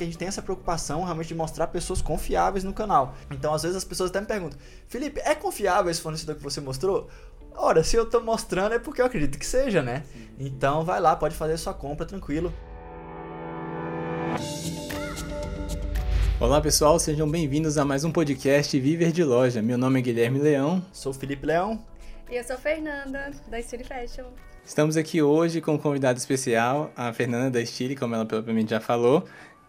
a gente tem essa preocupação realmente de mostrar pessoas confiáveis no canal. Então, às vezes as pessoas até me perguntam: Felipe, é confiável esse fornecedor que você mostrou? Ora, se eu tô mostrando é porque eu acredito que seja, né? Então, vai lá, pode fazer sua compra tranquilo. Olá pessoal, sejam bem-vindos a mais um podcast Viver de Loja. Meu nome é Guilherme Leão. Sou Felipe Leão. E eu sou Fernanda, da Style Fashion. Estamos aqui hoje com um convidado especial, a Fernanda da Style, como ela propriamente já falou.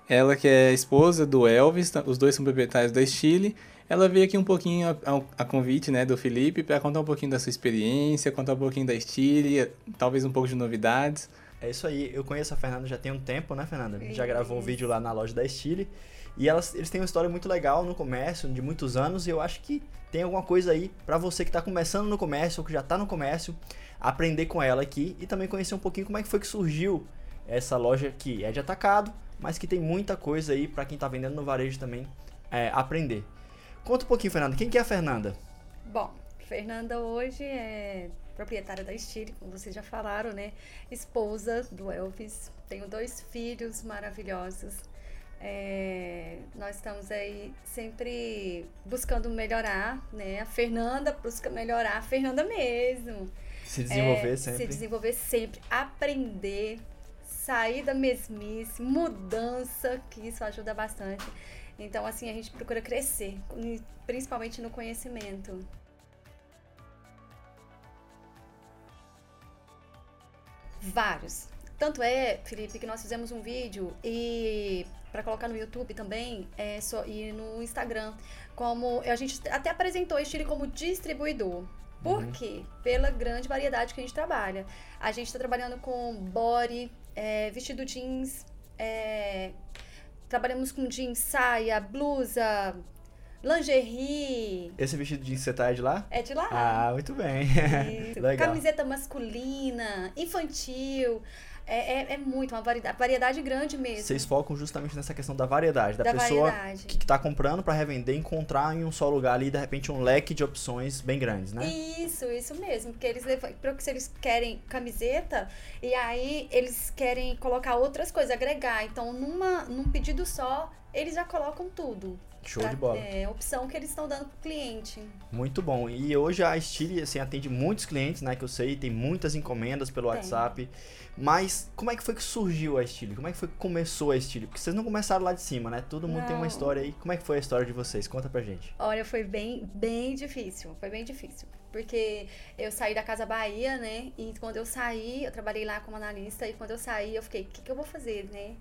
Ela que é esposa do Elvis, os dois são proprietários da Stile. Ela veio aqui um pouquinho a, a convite né, do Felipe para contar um pouquinho da sua experiência, contar um pouquinho da Stile, talvez um pouco de novidades. É isso aí, eu conheço a Fernanda já tem um tempo, né, Fernanda? A gente já gravou um vídeo lá na loja da Stile. E elas, eles têm uma história muito legal no comércio, de muitos anos, e eu acho que tem alguma coisa aí para você que está começando no comércio ou que já está no comércio, aprender com ela aqui e também conhecer um pouquinho como é que foi que surgiu essa loja que é de atacado, mas que tem muita coisa aí para quem está vendendo no varejo também é, aprender. Conta um pouquinho, Fernanda. Quem que é a Fernanda? Bom, Fernanda hoje é proprietária da Stile, como vocês já falaram, né? Esposa do Elvis. Tenho dois filhos maravilhosos. É, nós estamos aí sempre buscando melhorar, né? A Fernanda busca melhorar, a Fernanda mesmo. Se desenvolver é, sempre. Se desenvolver sempre, aprender, sair da mesmice, mudança, que isso ajuda bastante. Então, assim, a gente procura crescer, principalmente no conhecimento. Vários. Tanto é, Felipe, que nós fizemos um vídeo e para colocar no YouTube também é só, e no Instagram, como a gente até apresentou esse como distribuidor. Por uhum. quê? Pela grande variedade que a gente trabalha. A gente está trabalhando com body, é, vestido jeans, é, trabalhamos com jeans, saia, blusa, lingerie. Esse vestido jeans você tá é de lá? É de lá. Ah, muito bem. Legal. Camiseta masculina, infantil. É, é, é, muito, uma variedade, variedade grande mesmo. Vocês focam justamente nessa questão da variedade, da, da pessoa variedade. que está comprando para revender, encontrar em um só lugar ali, de repente, um leque de opções bem grandes, né? Isso, isso mesmo. Porque eles se eles querem camiseta, e aí eles querem colocar outras coisas, agregar. Então, numa, num pedido só, eles já colocam tudo. Show pra, de bola. É, opção que eles estão dando pro cliente. Muito bom. E hoje a Stile, assim, atende muitos clientes, né? Que eu sei, tem muitas encomendas pelo tem. WhatsApp. Mas como é que foi que surgiu a Stile? Como é que foi que começou a Stile? Porque vocês não começaram lá de cima, né? Todo mundo não. tem uma história aí. Como é que foi a história de vocês? Conta pra gente. Olha, foi bem, bem difícil. Foi bem difícil. Porque eu saí da Casa Bahia, né? E quando eu saí, eu trabalhei lá como analista. E quando eu saí, eu fiquei, o que, que eu vou fazer, né?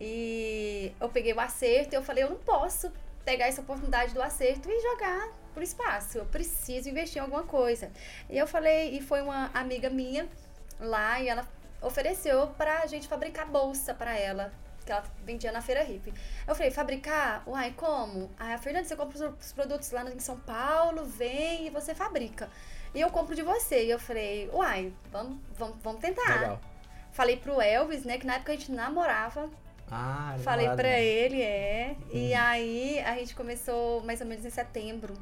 E eu peguei o acerto e eu falei, eu não posso pegar essa oportunidade do acerto e jogar pro espaço. Eu preciso investir em alguma coisa. E eu falei, e foi uma amiga minha lá e ela ofereceu pra gente fabricar bolsa para ela, que ela vendia na feira hippie. Eu falei, fabricar? Uai, como? Aí a Fernanda, você compra os produtos lá em São Paulo, vem e você fabrica. E eu compro de você. E eu falei, uai, vamos, vamos, vamos tentar. Legal. Falei pro Elvis, né, que na época a gente namorava. Ah, Falei para ele, é. Hum. E aí a gente começou mais ou menos em setembro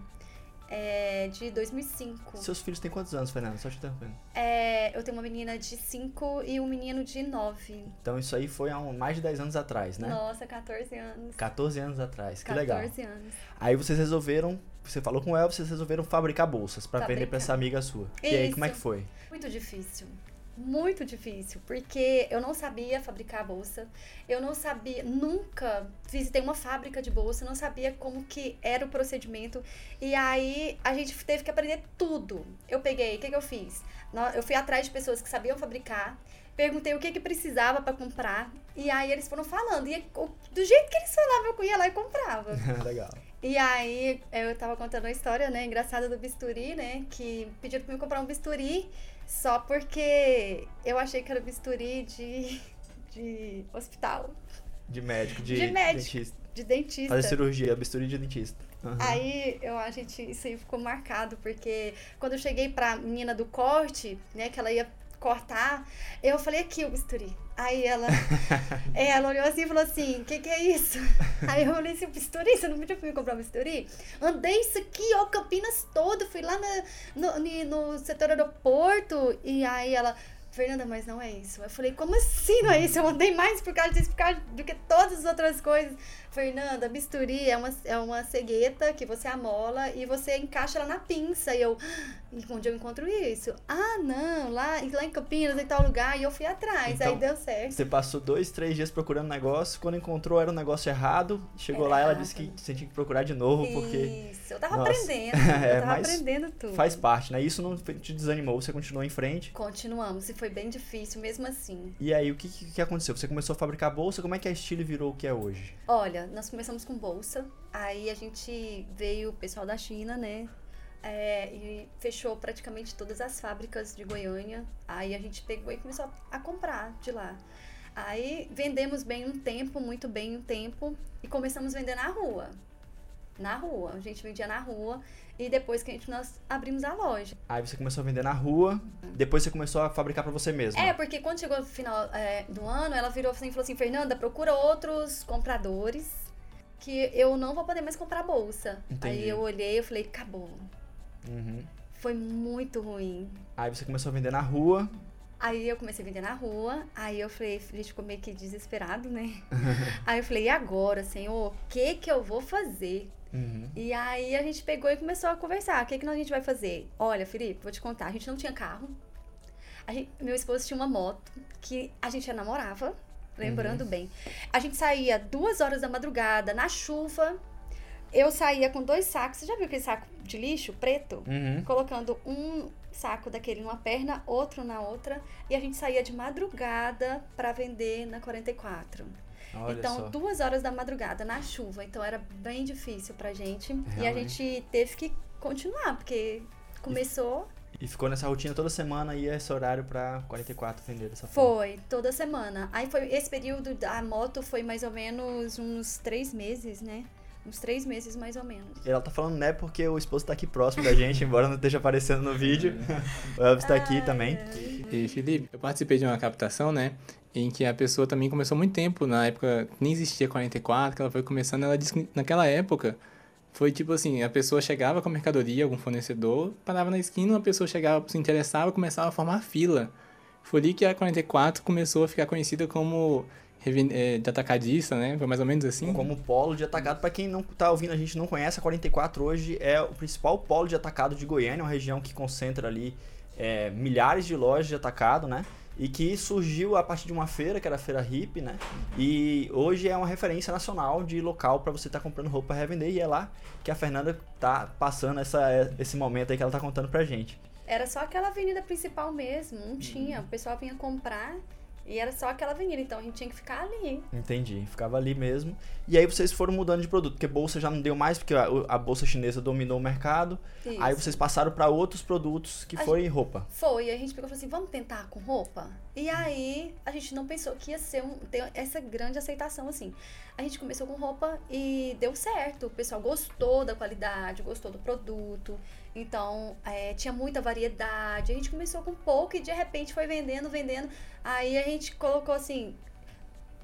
é, de 2005. Seus filhos têm quantos anos, Fernanda? Só te interrompendo. É, eu tenho uma menina de 5 e um menino de 9. Então isso aí foi há mais de 10 anos atrás, né? Nossa, 14 anos. 14 anos atrás, que 14 legal. 14 anos. Aí vocês resolveram, você falou com ela, vocês resolveram fabricar bolsas para vender para essa amiga sua. Isso. E aí, como é que foi? Muito difícil muito difícil, porque eu não sabia fabricar bolsa, eu não sabia, nunca visitei uma fábrica de bolsa, não sabia como que era o procedimento, e aí a gente teve que aprender tudo. Eu peguei, o que, que eu fiz? Eu fui atrás de pessoas que sabiam fabricar, perguntei o que que precisava para comprar, e aí eles foram falando, e do jeito que eles falavam, eu ia lá e comprava. Legal. E aí eu tava contando uma história, né, engraçada do bisturi, né, que pediram pra mim comprar um bisturi, só porque eu achei que era bisturi de, de hospital. De médico, de, de médico, dentista. De dentista. Fazer cirurgia, bisturi de dentista. Uhum. Aí eu a gente isso aí ficou marcado, porque quando eu cheguei pra menina do corte, né, que ela ia cortar, eu falei aqui o bisturi. Aí ela, ela olhou assim e falou assim: o que, que é isso? Aí eu falei assim: bisturi? Você não podia me comprar um bisturi? Andei isso aqui, ó, Campinas todo, fui lá na, no, no setor aeroporto. E aí ela, Fernanda, mas não é isso. Eu falei, como assim não é isso? Eu mandei mais por causa disso, por causa do que todas as outras coisas. Fernanda, bisturi é uma, é uma cegueta que você amola e você encaixa ela na pinça. E eu, e onde eu encontro isso? Ah, não, lá, lá em Campinas, em tal lugar. E eu fui atrás, Então, aí deu certo. Você passou dois, três dias procurando negócio, quando encontrou era um negócio errado, chegou lá ela Errado. disse que você tinha que procurar de novo, porque Isso, eu tava Nossa. aprendendo. É, eu tava mas aprendendo tudo. faz parte, né? Isso não te desanimou, você continuou em frente. Continuamos, e foi bem difícil mesmo assim. E aí, o que, que, aconteceu? Você começou a fabricar bolsa, como é que a Stile virou o que é hoje? Olha, nós começamos com bolsa, aí a gente veio o pessoal da China, né? é, e fechou praticamente todas as fábricas de Goiânia. Aí a gente pegou e começou a, a comprar de lá. Aí vendemos bem um tempo, muito bem um tempo, e começamos a vender na rua. Na rua, a gente vendia na rua e depois que a gente, nós abrimos a loja. Aí você começou a vender na rua, depois você começou a fabricar pra você mesma. É, porque quando chegou no final é, do ano, ela virou assim e falou assim: Fernanda, procura outros compradores que eu não vou poder mais comprar bolsa. Entendi. Aí eu olhei e falei: acabou. Uhum. Foi muito ruim. Aí você começou a vender na rua. Aí eu comecei a vender na rua, aí eu falei, a gente ficou meio que desesperado, né? aí eu falei, e agora, senhor, o que que eu vou fazer? Uhum. E aí a gente pegou e começou a conversar. O que, que a gente vai fazer? Olha, Felipe, vou te contar. A gente não tinha carro. Gente- meu esposo tinha uma moto que a gente já namorava, lembrando bem. A gente saía duas horas da madrugada, na chuva. Eu saía com dois sacos. Você já viu aquele saco de lixo preto? Uhum. Colocando um saco daquele numa perna, outro na outra. E a gente saía de madrugada pra vender na 44. Olha então, só. duas horas da madrugada na chuva. Então, era bem difícil pra gente. E a Realmente. gente teve que continuar, porque começou. E ficou nessa rotina toda semana e esse horário pra 44 vender dessa forma. Foi, toda semana. Aí foi esse período da moto foi mais ou menos uns três meses, né? Uns três meses mais ou menos. Ela tá falando né porque o esposo tá aqui próximo da gente, embora não esteja aparecendo no vídeo. o Elvis tá aqui também. E Felipe, eu participei de uma captação, né? Em que a pessoa também começou muito tempo, na época nem existia 44, que ela foi começando, ela disse que naquela época foi tipo assim, a pessoa chegava com a mercadoria, algum fornecedor, parava na esquina, uma pessoa chegava, se interessava, começava a formar fila. Foi ali que a 44 começou a ficar conhecida como eh, de atacadista, né? Foi mais ou menos assim. Como polo de atacado, pra quem não tá ouvindo, a gente não conhece, a 44 hoje é o principal polo de atacado de Goiânia, uma região que concentra ali é, milhares de lojas de atacado, né? E que surgiu a partir de uma feira, que era a Feira Hip, né? E hoje é uma referência nacional de local pra você estar comprando roupa pra revender. E é lá que a Fernanda tá passando essa, esse momento aí que ela tá contando pra gente. Era só aquela avenida principal mesmo, não tinha. O pessoal vinha comprar e era só aquela avenida, então a gente tinha que ficar ali. Entendi, ficava ali mesmo. E aí vocês foram mudando de produto, porque bolsa já não deu mais, porque a, a bolsa chinesa dominou o mercado. Isso. Aí vocês passaram pra outros produtos que A foi roupa. Foi, a gente pegou e falou assim, vamos tentar com roupa? E aí, a gente não pensou que ia ser um, ter essa grande aceitação, assim. A gente começou com roupa e deu certo. O pessoal gostou da qualidade, gostou do produto. Então, é, tinha muita variedade. A gente começou com pouco e de repente foi vendendo, vendendo. Aí a gente colocou assim...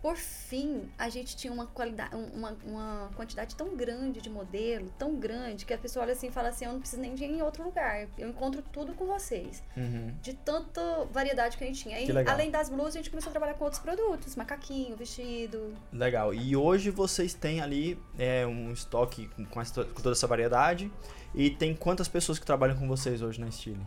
Por fim, a gente tinha uma qualidade, um, uma, uma quantidade tão grande de modelo, tão grande, que a pessoa olha assim e fala assim, eu não preciso nem de ir em outro lugar. Eu encontro tudo com vocês Uhum. de tanta variedade que a gente tinha. E além das blusas, a gente começou a trabalhar com outros produtos, macaquinho, vestido. Legal. E hoje vocês têm ali é, um estoque com essa- com toda essa variedade. E tem quantas pessoas que trabalham com vocês hoje na Stile?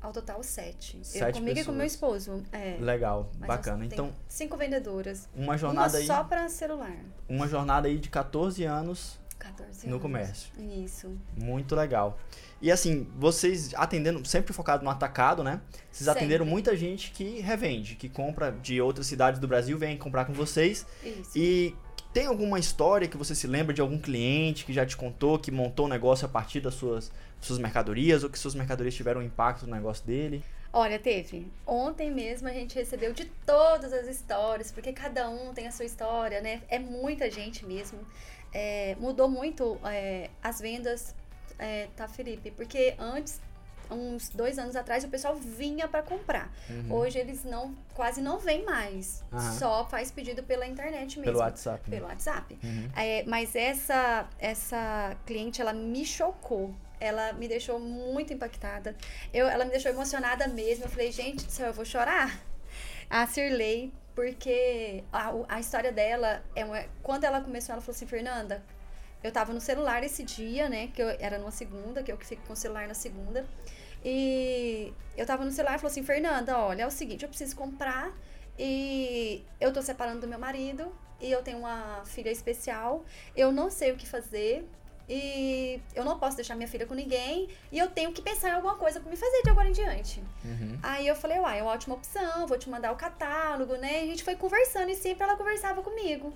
Ao total, sete. eu Sete comigo e com meu pessoas. esposo. É. Legal, Mas bacana. Então, Cinco vendedoras. uma jornada uma aí, só pra celular. uma jornada aí de 14 anos 14 no anos. comércio. Isso. Muito legal. E assim, vocês atendendo, sempre focado no atacado, né? Vocês Sempre. atenderam muita gente que revende, que compra de outras cidades do Brasil, vem comprar com vocês. Isso. E tem alguma história que você se lembra de algum cliente que já te contou, que montou um negócio a partir das suas, suas mercadorias, ou que suas mercadorias tiveram um impacto no negócio dele? Olha, teve. Ontem mesmo a gente recebeu de todas as histórias, porque cada um tem a sua história, né? É muita gente mesmo. É, mudou muito é, as vendas, é, tá, Felipe? Porque antes, uns dois anos atrás, o pessoal vinha pra comprar. Hoje eles não, quase não vêm mais. Uhum. Só faz pedido pela internet mesmo. Pelo WhatsApp. né? Pelo WhatsApp. Uhum. É, mas essa, essa cliente, ela me chocou. ela me deixou muito impactada. Eu, ela me deixou emocionada mesmo. Eu falei, gente do céu, eu vou chorar. A Cirlei, porque a, a história dela é uma, quando ela começou, ela falou assim, Fernanda, eu tava no celular esse dia, né? Que eu, era numa segunda, que eu que fico com o celular na segunda. E eu tava no celular e falou assim, Fernanda, olha, é o seguinte, eu preciso comprar e eu tô separando do meu marido e eu tenho uma filha especial. Eu não sei o que fazer e eu não posso deixar minha filha com ninguém e eu tenho que pensar em alguma coisa para me fazer de agora em diante. Uhum. Aí eu falei, uai, é uma ótima opção, vou te mandar o catálogo, né? E a gente foi conversando e sempre ela conversava comigo.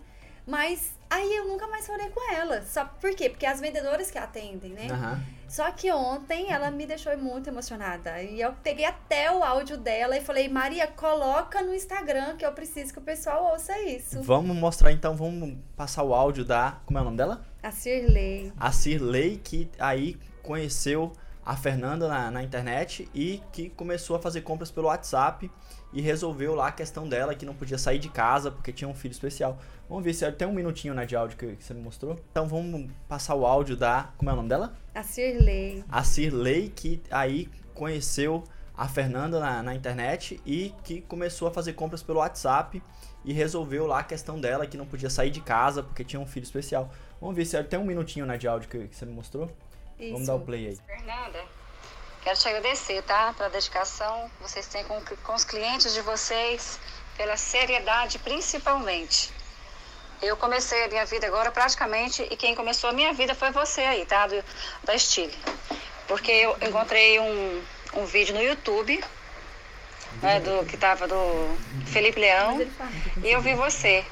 Mas aí eu nunca mais falei com ela. Só por quê? Porque as vendedoras que atendem, né? Aham. Só que ontem ela me deixou muito emocionada. E eu peguei até o áudio dela e falei, Maria, coloca no Instagram que eu preciso que o pessoal ouça isso. Vamos mostrar então, vamos passar o áudio da. Como é o nome dela? A Cirlei. A Cirlei, que aí conheceu a Fernanda na, na internet e que começou a fazer compras pelo WhatsApp e resolveu lá a questão dela que não podia sair de casa porque tinha um filho especial. Vamos ver se tem um minutinho né, de áudio que, que você me mostrou. Então vamos passar o áudio da. Como é o nome dela? A Cirlei. A Cirlei, que aí conheceu a Fernanda na, na internet e que começou a fazer compras pelo WhatsApp e resolveu lá a questão dela que não podia sair de casa porque tinha um filho especial. Vamos ver se tem um minutinho né, de áudio que, que você me mostrou. Isso. Vamos dar o play aí. Fernanda, quero te agradecer, tá? Pela dedicação que vocês têm com, com os clientes de vocês, pela seriedade principalmente. Eu comecei a minha vida agora praticamente e quem começou a minha vida foi você aí, tá? Do, da Stile. Porque eu encontrei um, um vídeo no YouTube, né, do, que tava do Felipe Leão, e eu vi você,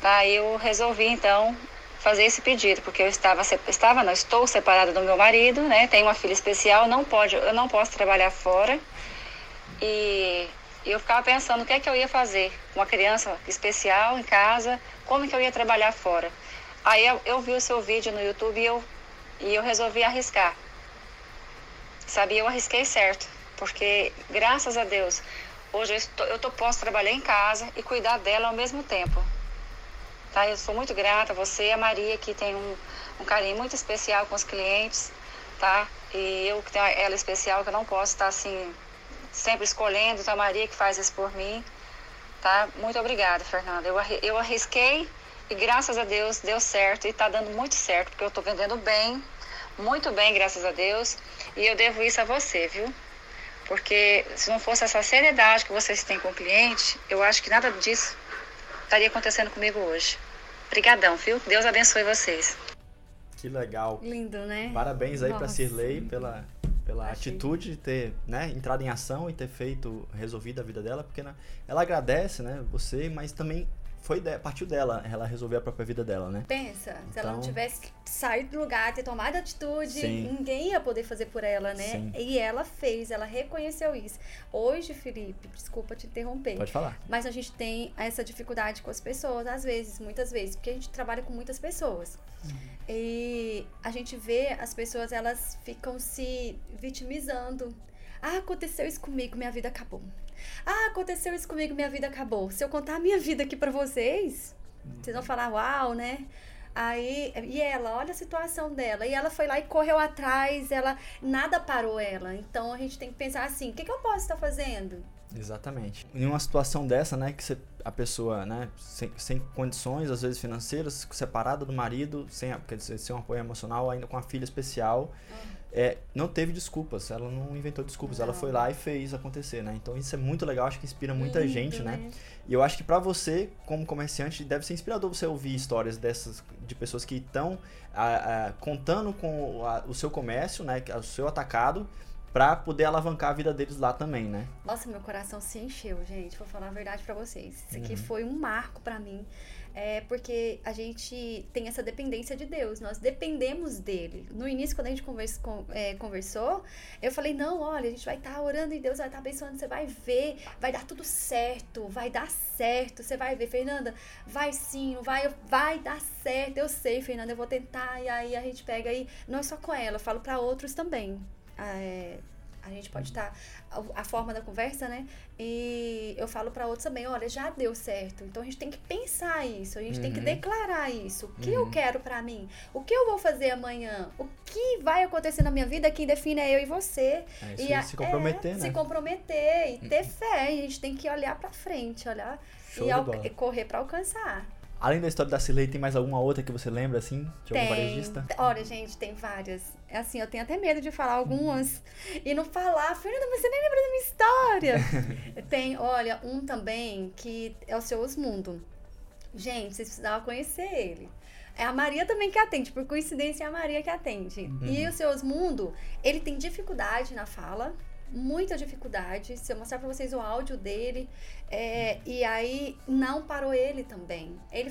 tá? E eu resolvi então fazer esse pedido, porque eu estava, estava não, estou separada do meu marido, né? Tenho uma filha especial, não pode, eu não posso trabalhar fora. E eu ficava pensando o que é que eu ia fazer uma criança especial em casa, como que eu ia trabalhar fora. Aí eu, eu vi o seu vídeo no YouTube e eu, e eu resolvi arriscar. Sabe, eu arrisquei certo, porque graças a Deus, hoje eu, estou, eu tô, posso trabalhar em casa e cuidar dela ao mesmo tempo. Tá? Eu sou muito grata a você e a Maria, que tem um, um carinho muito especial com os clientes, tá? E eu que tenho ela especial, que eu não posso estar assim, sempre escolhendo, então a Maria que faz isso por mim, tá? Muito obrigada, Fernanda. Eu, eu arrisquei e graças a Deus deu certo e tá dando muito certo, porque eu tô vendendo bem, muito bem, graças a Deus, e eu devo isso a você, viu? Porque se não fosse essa seriedade que vocês têm com o cliente, eu acho que nada disso estaria acontecendo comigo hoje. Obrigadão, viu? Deus abençoe vocês. Que legal. Lindo, né? Parabéns aí pra Nossa. Cirlei pela, pela Achei. atitude de ter né, entrado em ação e ter feito, resolvido a vida dela, porque né, ela agradece, né, você, mas também foi de, partiu dela, ela resolver a própria vida dela, né? Pensa, se ela não Então- tivesse saído do lugar, ter tomado atitude, Sim. ninguém ia poder fazer por ela, né? Sim. E ela fez, ela reconheceu isso. Hoje, Felipe, desculpa te interromper. Pode falar. Mas a gente tem essa dificuldade com as pessoas, às vezes, muitas vezes, porque a gente trabalha com muitas pessoas. E a gente vê as pessoas, elas ficam se vitimizando. Ah, aconteceu isso comigo, minha vida acabou. Ah, aconteceu isso comigo, minha vida acabou. Se eu contar a minha vida aqui pra vocês, vocês vão falar, uau, né? Aí, e ela, olha a situação dela. E ela foi lá e correu atrás, ela nada parou ela. Então a gente tem que pensar assim, o que, que eu posso estar fazendo? Exatamente. Em uma situação dessa, né, que você, a pessoa, né, sem, sem condições, às vezes financeiras, separada do marido, sem, quer dizer, sem um apoio emocional, ainda com a filha especial, é, não teve desculpas, ela não inventou desculpas, ela Não. foi lá e fez acontecer, né? Então isso é muito legal, acho que inspira muita Lindo, gente, né? E eu acho que pra você, como comerciante, deve ser inspirador você ouvir histórias dessas de pessoas que estão contando com a- o seu comércio, né, o seu atacado, pra poder alavancar a vida deles lá também, né? Nossa, meu coração se encheu, gente. Vou falar a verdade pra vocês. Isso aqui Uhum. foi um marco pra mim. É porque a gente tem essa dependência de Deus. Nós dependemos dele. No início, quando a gente convers- con- é, conversou, eu falei: não, olha, a gente vai estar orando e Deus vai estar abençoando. Você vai ver, vai dar tudo certo, vai dar certo. Você vai ver, Fernanda, vai sim, vai, vai dar certo. Eu sei, Fernanda, eu vou tentar. E aí a gente pega aí, não é só com ela, eu falo pra outros também. Ah, é, A gente pode estar tá, a, a, forma da conversa, né? E eu falo para outros também, olha, já deu certo. Então a gente tem que pensar isso, a gente uhum. tem que uhum. declarar isso. O que uhum. eu quero para mim? O que eu vou fazer amanhã? O que vai acontecer na minha vida? Quem define é eu e você. É, e a, se comprometer, é, né? Se comprometer e ter uhum. fé. A gente tem que olhar para frente, olhar Show e, e correr para alcançar. Além da história da Cirlei, tem mais alguma outra que você lembra, assim, de algum varejista? Olha, gente, tem várias. É assim, eu tenho até medo de falar algumas e não falar. Fernanda, você nem lembra da minha história. tem, olha, um também que é o seu Osmundo. Gente, vocês precisavam conhecer ele. É a Maria também que atende, por coincidência é a Maria que atende. Uhum. E o seu Osmundo, ele tem dificuldade na fala, muita dificuldade. Se eu mostrar para vocês o áudio dele, é, e aí não parou ele também. Ele,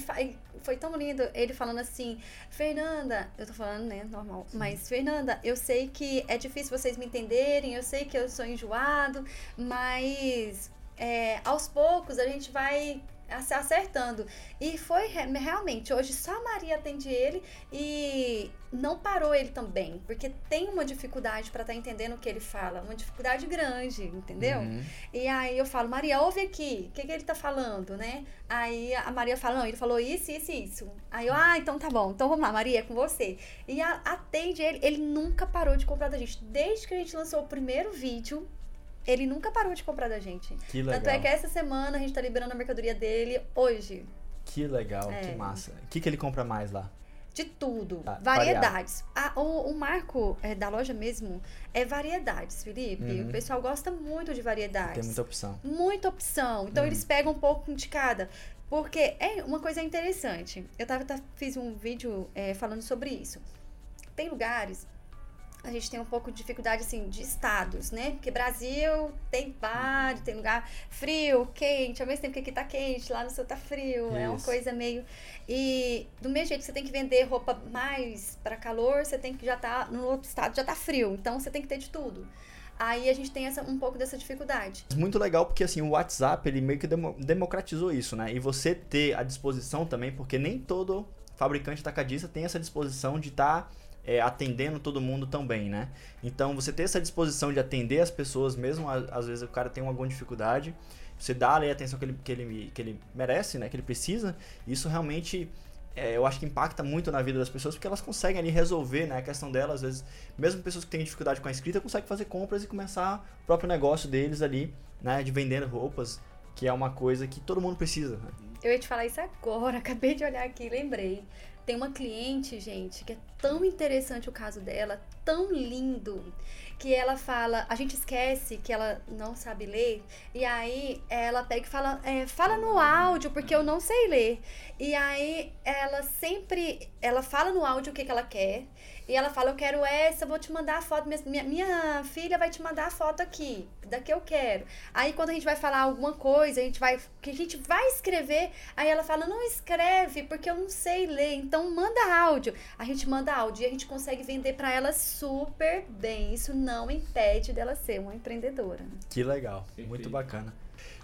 foi tão lindo ele falando assim: Fernanda, eu tô falando, né, normal, mas Fernanda, eu sei que é difícil vocês me entenderem, eu sei que eu sou enjoado, mas é, aos poucos a gente vai se acertando. E foi realmente, hoje só a Maria atende ele e não parou ele também, porque tem uma dificuldade para estar tá entendendo o que ele fala, uma dificuldade grande, entendeu? Uhum. E aí eu falo, Maria, ouve aqui, o que, que ele tá falando, né? Aí a Maria fala, não, ele falou isso, isso e isso. Aí eu, ah, então tá bom, então vamos lá, Maria, é com você. E a, atende ele, ele nunca parou de comprar da gente, desde que a gente lançou o primeiro vídeo, ele nunca parou de comprar da gente. Que legal. Tanto é que essa semana a gente tá liberando a mercadoria dele hoje. Que legal, é. que massa. O que, que ele compra mais lá? De tudo. Ah, variedades. Ah, o, o, marco é, da loja mesmo é variedades, Felipe. Uhum. O pessoal gosta muito de variedades. Tem muita opção. Muita opção. Então uhum. eles pegam um pouco de cada. Porque é uma coisa interessante. Eu tava, tá, fiz um vídeo é, falando sobre isso. Tem lugares a gente tem um pouco de dificuldade, assim, de estados, né? Porque Brasil tem vários, tem lugar frio, quente, ao mesmo tempo que aqui tá quente, lá no sul tá frio, Isso. é uma coisa meio... E do mesmo jeito que você tem que vender roupa mais para calor, você tem que já tá, no outro estado já tá frio, então você tem que ter de tudo. Aí a gente tem essa, um pouco dessa dificuldade. Muito legal porque assim, o WhatsApp, ele meio que democratizou isso, né? E você ter a disposição também, porque nem todo fabricante tacadista tem essa disposição de estar... Tá é, atendendo todo mundo também, né? Então, você ter essa disposição de atender as pessoas, mesmo às vezes o cara tem alguma dificuldade, você dá ali a atenção que ele, que ele, que ele merece, né? Que ele precisa, isso realmente é, eu acho que impacta muito na vida das pessoas porque elas conseguem ali resolver né, a questão delas. Às vezes, mesmo pessoas que têm dificuldade com a escrita conseguem fazer compras e começar o próprio negócio deles ali, né, de vendendo roupas, que é uma coisa que todo mundo precisa. Né? Eu ia te falar isso agora, acabei de olhar aqui lembrei. Tem uma cliente, gente, que é tão interessante o caso dela, tão lindo, que ela fala, a gente esquece que ela não sabe ler, e aí ela pega e fala, é, fala no áudio, porque eu não sei ler. E aí ela sempre, ela fala no áudio o que, que ela quer, e ela fala, eu quero essa, eu vou te mandar a foto, minha, minha filha vai te mandar a foto aqui, daqui eu quero. Aí quando a gente vai falar alguma coisa, a gente vai, que a gente vai escrever, aí ela fala, não escreve, porque eu não sei ler, então manda áudio. A gente manda e a gente consegue vender para ela super bem. Isso não impede dela ser uma empreendedora. Que legal, muito bacana.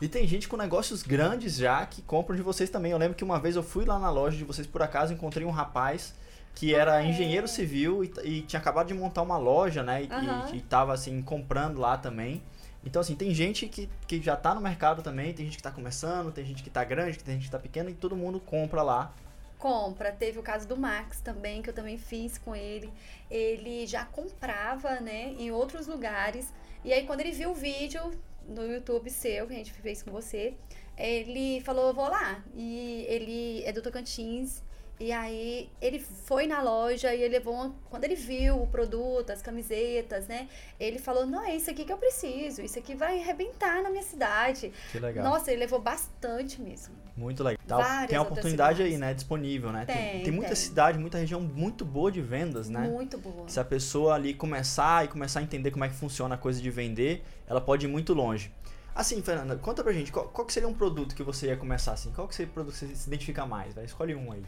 E tem gente com negócios grandes já que compram de vocês também. Eu lembro que uma vez eu fui lá na loja de vocês por acaso, encontrei um rapaz que era ah, é. engenheiro civil e, e, tinha acabado de montar uma loja, né? E, uhum. e, e tava assim comprando lá também. Então, assim, tem gente que, que já tá no mercado também, tem gente que tá começando, tem gente que tá grande, tem gente que tá pequena e todo mundo compra lá. Compra. Teve o caso do Max também, que eu também fiz com ele. Ele já comprava, né, em outros lugares. E aí, quando ele viu o vídeo no YouTube seu, que a gente fez com você, ele falou, vou lá. E ele é do Tocantins e aí ele foi na loja e ele levou uma, quando ele viu o produto, as camisetas, né? Ele falou: "Não, é isso aqui que eu preciso. Isso aqui vai arrebentar na minha cidade". Que legal. Nossa, ele levou bastante mesmo. Muito legal. Várias tem a oportunidade aí, né, disponível, né? Tem, tem, tem muita tem. cidade, muita região muito boa de vendas, né? Muito boa. Se a pessoa ali começar e começar a entender como é que funciona a coisa de vender, ela pode ir muito longe. Assim, Fernanda, conta pra gente, qual, qual que seria um produto que você ia começar assim? Qual que seria o produto que você se identifica mais? Vai? Escolhe um aí.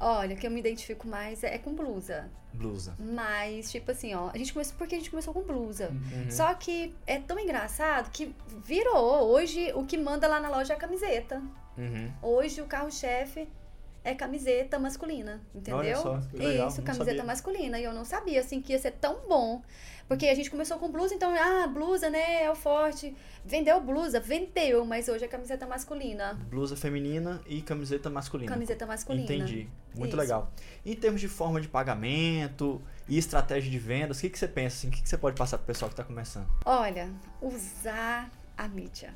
Olha, o que eu me identifico mais é, com blusa. Blusa. Mas, tipo assim, ó, a gente começou porque a gente começou com blusa. Uhum. Só que é tão engraçado que virou. Hoje o que manda lá na loja é a camiseta. Uhum. Hoje o carro-chefe é camiseta masculina, entendeu? Olha só, que legal, Isso, não camiseta sabia. masculina. E eu não sabia, assim, que ia ser tão bom. Porque a gente começou com blusa, então, ah, blusa, né, é o forte. Vendeu blusa? Vendeu, mas hoje é camiseta masculina. Blusa feminina e camiseta masculina. Camiseta masculina. Entendi. Muito Isso. legal. Em termos de forma de pagamento e estratégia de vendas, o que, que você pensa? Assim, o que, que você pode passar pro pessoal que está começando? Olha, usar a mídia.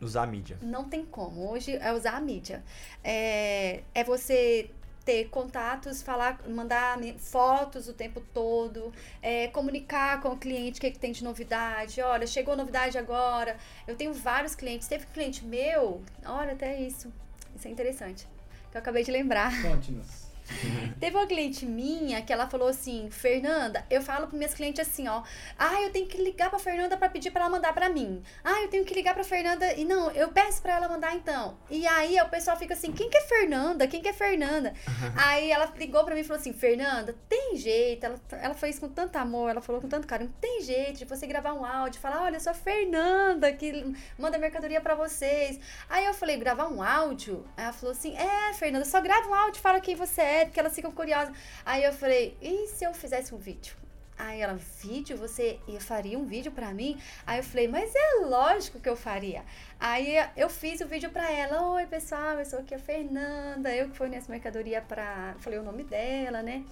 Usar a mídia. Não tem como. Hoje é usar a mídia. É, é você ter contatos, falar, mandar fotos o tempo todo, é, comunicar com o cliente o que, que tem de novidade. Olha, chegou novidade agora. Eu tenho vários clientes. Teve cliente meu, olha, até isso. Isso é interessante. Que eu acabei de lembrar. Conte-nos. Teve uma cliente minha que ela falou assim, Fernanda, eu falo para minhas clientes assim, ó, ah, eu tenho que ligar pra Fernanda para pedir para ela mandar para mim. Ah, eu tenho que ligar pra Fernanda e não, eu peço para ela mandar então. E aí o pessoal fica assim, quem que é Fernanda? Quem que é Fernanda? aí ela ligou para mim e falou assim, Fernanda, tem jeito, ela, ela fez com tanto amor, ela falou com tanto carinho, tem jeito de você gravar um áudio, falar, olha, eu sou a Fernanda que manda mercadoria para vocês. Aí eu falei, gravar um áudio? Aí ela falou assim, é, Fernanda, só grava um áudio, fala quem você é, porque elas ficam curiosas. Aí eu falei, e se eu fizesse um vídeo? Aí ela, vídeo? Você faria um vídeo pra mim? Aí eu falei, mas é lógico que eu faria. Aí eu fiz o vídeo pra ela. Oi, pessoal, eu sou aqui a Fernanda. Eu que forneço mercadoria pra... Falei o nome dela, né?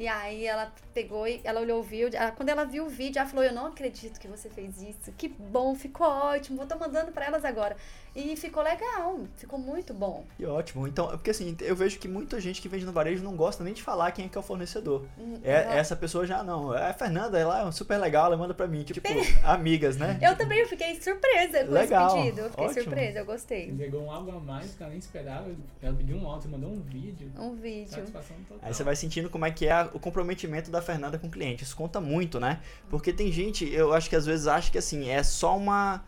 E aí ela pegou e ela olhou o vídeo. ela- quando ela viu o vídeo, ela falou: Eu não acredito que você fez isso. Que bom, ficou ótimo. Vou tô mandando pra elas agora. E ficou legal, ficou muito bom. Que ótimo. Então, é porque assim, eu vejo que muita gente que vende no varejo não gosta nem de falar quem é que é o fornecedor. Hum, É, essa pessoa já não. É a Fernanda, ela é super legal, ela manda pra mim. Tipo, amigas, né? Eu também fiquei surpresa com Legal, esse pedido. Eu fiquei ótimo. surpresa, eu gostei. Entregou um algo a mais que ela nem esperava. Ela pediu um áudio, mandou um vídeo. Um vídeo. Satisfação total. Aí você vai sentindo como é que é a- o comprometimento da Fernanda com o cliente. Isso conta muito, né? Porque tem gente, eu acho que às vezes acha que assim, é só uma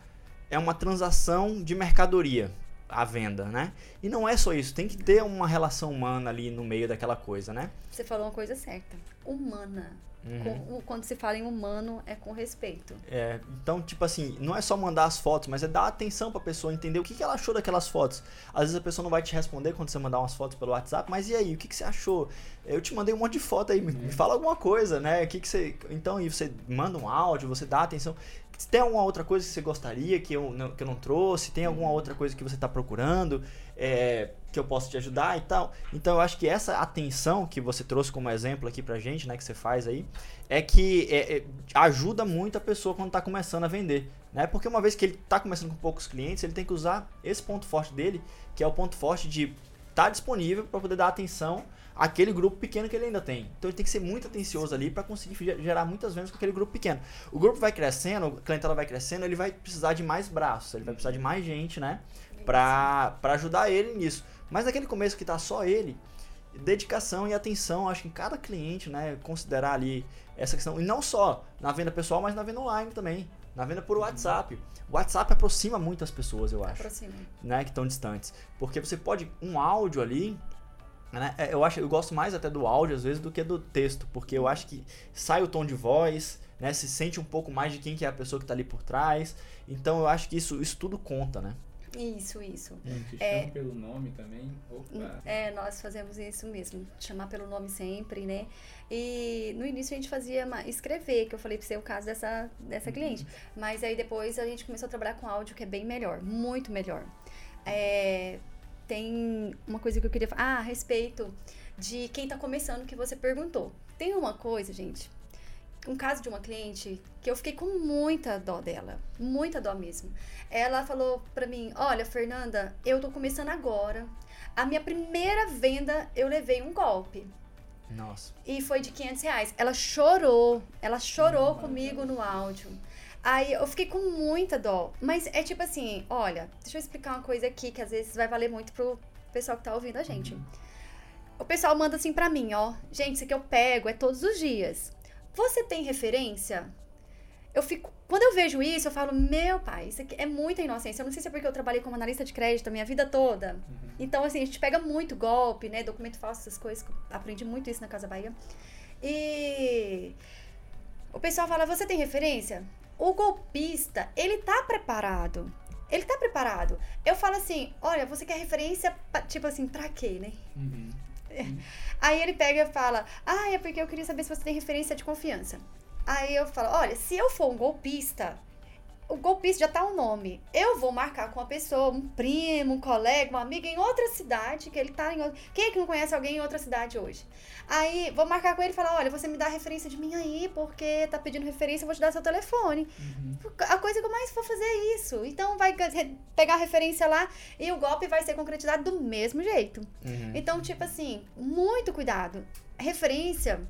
é uma transação de mercadoria a venda, né? E não é só isso, tem que ter uma relação humana ali no meio daquela coisa, né? Você falou uma coisa certa. Humana. Uhum. Com- quando se fala em humano, é com respeito. É, então, tipo assim, não é só mandar as fotos, mas é dar atenção pra pessoa, entender o que, que ela achou daquelas fotos. Às vezes a pessoa não vai te responder quando você mandar umas fotos pelo WhatsApp, mas e aí, o que, que você achou? Eu te mandei um monte de foto aí, me, me fala alguma coisa, né? O que, que você. Então, e você manda um áudio, você dá atenção. Se tem alguma outra coisa que você gostaria que eu não, que eu não trouxe, tem alguma outra coisa que você tá procurando, é, que eu posso te ajudar e tal. Então eu acho que essa atenção que você trouxe como exemplo aqui pra gente, né, que você faz aí, é que é, é, ajuda muito a pessoa quando tá começando a vender. Né? Porque uma vez que ele tá começando com poucos clientes, ele tem que usar esse ponto forte dele, que é o ponto forte de estar disponível para poder dar atenção àquele grupo pequeno que ele ainda tem. Então ele tem que ser muito atencioso ali para conseguir ge- gerar muitas vendas com aquele grupo pequeno. O grupo vai crescendo, a clientela vai crescendo, ele vai precisar de mais braços, ele vai precisar de mais gente, né? Pra ajudar ele nisso. Mas naquele começo que tá só ele, dedicação e atenção, acho que em cada cliente, né? Considerar ali essa questão. E não só na venda pessoal, mas na venda online também. Na venda por WhatsApp. O WhatsApp aproxima muitas pessoas, eu acho Aproxima. né, que estão distantes. Porque você pode um áudio ali, né, é, eu acho, eu gosto mais até do áudio às vezes do que do texto, porque eu acho que sai o tom de voz, né, se sente um pouco mais de quem que é a pessoa que está ali por trás. Então eu acho que isso, isso tudo conta, né? Isso, isso. Te É. chama pelo nome também. Opa. É, nós fazemos isso mesmo, chamar pelo nome sempre, né? E no início a gente fazia escrever, que eu falei pra você o caso dessa, dessa cliente. Mas aí depois a gente começou a trabalhar com áudio, que é bem melhor, muito melhor. É, tem uma coisa que eu queria falar ah, a respeito de quem tá começando que você perguntou. Tem uma coisa, gente, um caso de uma cliente que eu fiquei com muita dó dela, muita dó mesmo. Ela falou pra mim: Olha, Fernanda, eu tô começando agora. A minha primeira venda eu levei um golpe. Nossa. E foi de 500 reais. Ela chorou. Ela chorou comigo no áudio. Aí eu fiquei com muita dó. Mas é tipo assim: olha, deixa eu explicar uma coisa aqui que às vezes vai valer muito pro pessoal que tá ouvindo a gente. O pessoal manda assim pra mim: ó, gente, isso aqui eu pego, é todos os dias. Você tem referência? Eu fico. Quando eu vejo isso, eu falo, meu pai, isso aqui é muita inocência. Eu não sei se é porque eu trabalhei como analista de crédito a minha vida toda. Então, assim, a gente pega muito golpe, né? Documento falso, essas coisas. Aprendi muito isso na Casa Bahia. E o pessoal fala, você tem referência? O golpista, ele tá preparado. ele tá preparado. Eu falo assim, olha, você quer referência, pra- tipo assim, pra quê, né? Uhum. Aí ele pega e fala, ah, é porque eu queria saber se você tem referência de confiança. Aí eu falo, olha, se eu for um golpista, o golpista já tá o nome. Eu vou marcar com uma pessoa, um primo, um colega, um amigo em outra cidade, que ele tá em. Quem é que não conhece alguém em outra cidade hoje? Aí vou marcar com ele e falar, olha, você me dá a referência de mim aí, porque tá pedindo referência, eu vou te dar seu telefone. A coisa que eu mais vou fazer é isso. Então vai pegar a referência lá e o golpe vai ser concretizado do mesmo jeito. Uhum. Então, tipo assim, muito cuidado. Referência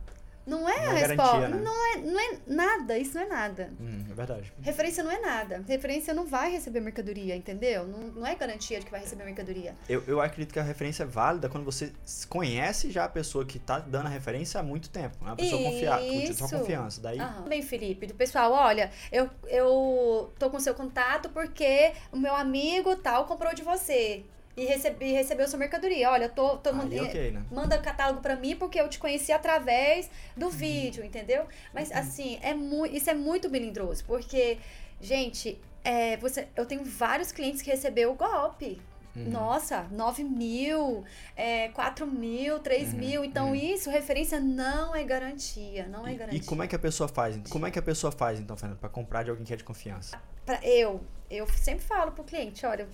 não é Não a é resposta. garantia, né? Não, é, não é nada, isso não é nada. Hum, é verdade. Referência não é nada. Referência não vai receber mercadoria, entendeu? Não, não é garantia de que vai receber mercadoria. Eu, eu acredito que a referência é válida quando você conhece já a pessoa que tá dando a referência há muito tempo. É uma pessoa confiável, com sua confiança. Daí, Aham. Bem, Felipe, do pessoal, olha, eu, eu tô com seu contato porque o meu amigo tal comprou de você. E, recebe, e recebeu sua mercadoria. Olha, eu tô. tô aí ok, né? manda catálogo pra mim porque eu te conheci através do vídeo, entendeu? Mas assim, é isso é muito melindroso, porque, gente, é, você, eu tenho vários clientes que recebeu o golpe. Uhum. Nossa, 9 mil, é, 4 mil, 3 Uhum, mil. Então, uhum. isso, referência não é garantia. Não é E- garantia. E como é que a pessoa faz? Como é que a pessoa faz, então, Fernando, pra comprar de alguém que é de confiança? Pra- eu, eu sempre falo pro cliente, olha,